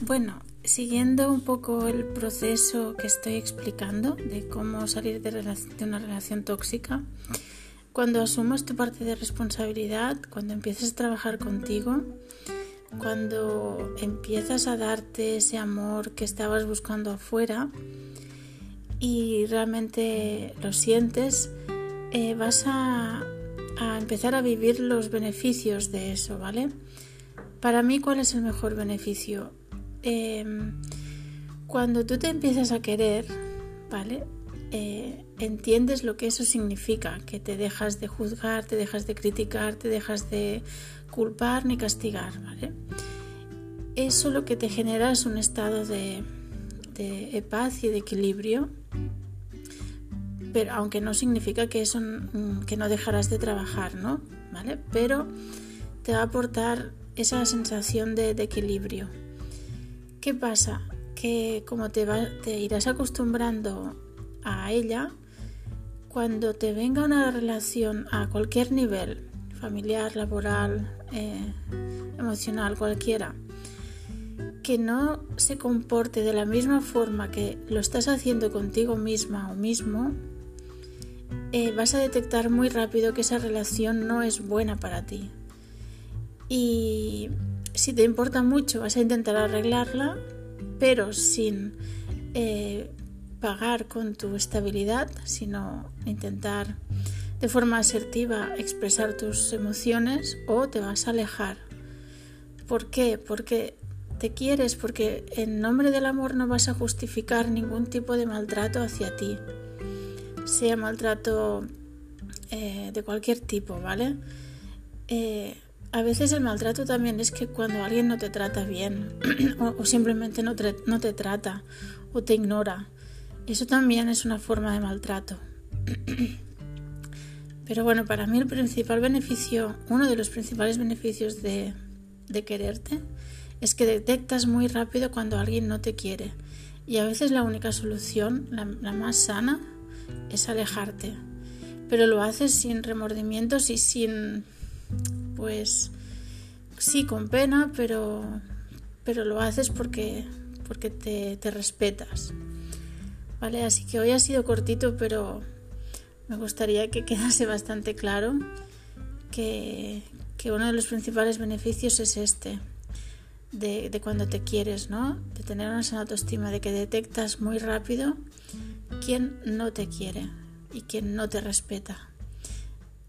Bueno, siguiendo un poco el proceso que estoy explicando de cómo salir de, una relación tóxica, cuando asumas tu parte de responsabilidad, cuando empiezas a trabajar contigo, cuando empiezas a darte ese amor que estabas buscando afuera y realmente lo sientes, eh, vas a empezar a vivir los beneficios de eso, ¿vale? Para mí, ¿cuál es el mejor beneficio? Em, cuando tú te empiezas a querer, ¿vale? Eh, entiendes lo que eso significa, que te dejas de juzgar, te dejas de criticar, te dejas de culpar ni castigar, ¿vale? Eso lo que te genera es un estado de, de paz y de equilibrio, pero aunque no significa que eso que no dejarás de trabajar, ¿no? ¿Vale? Pero te va a aportar esa sensación de, equilibrio. ¿Qué pasa? Que como te, irás acostumbrando a ella, cuando te venga una relación a cualquier nivel, familiar, laboral, eh, emocional, cualquiera, que no se comporte de la misma forma que lo estás haciendo contigo misma o mismo, eh, vas a detectar muy rápido que esa relación no es buena para ti. Y si te importa mucho vas a intentar arreglarla, pero sin eh, pagar con tu estabilidad, sino intentar de forma asertiva expresar tus emociones o te vas a alejar. ¿Por qué? Porque te quieres, porque en nombre del amor no vas a justificar ningún tipo de maltrato hacia ti, sea maltrato eh, de cualquier tipo, ¿vale? Eh, a veces el maltrato también es que cuando alguien no te trata bien o, simplemente no te, no te trata o te ignora, eso también es una forma de maltrato. Pero bueno, para mí el principal beneficio, uno de los principales beneficios de, de quererte es que detectas muy rápido cuando alguien no te quiere. Y a veces la única solución, la, la más sana, es alejarte. Pero lo haces sin remordimientos y sin pues sí, con pena, pero, pero lo haces porque, porque te, te respetas. ¿Vale? Así que hoy ha sido cortito, pero me gustaría que quedase bastante claro que, que uno de los principales beneficios es este, de, de, cuando te quieres, ¿no? De tener una sana autoestima, de que detectas muy rápido quién no te quiere y quién no te respeta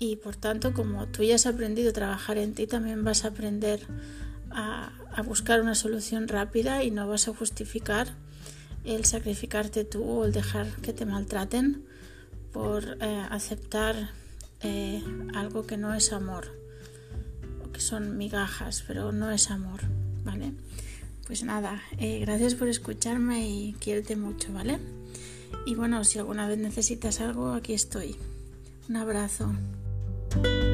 y por tanto como tú ya has aprendido a trabajar en ti también vas a aprender a, buscar una solución rápida y no vas a justificar el sacrificarte tú o el dejar que te maltraten por eh, aceptar eh, algo que no es amor que son migajas pero no es amor vale pues nada eh, gracias por escucharme y quiérete mucho vale y bueno si alguna vez necesitas algo aquí estoy. Un abrazo you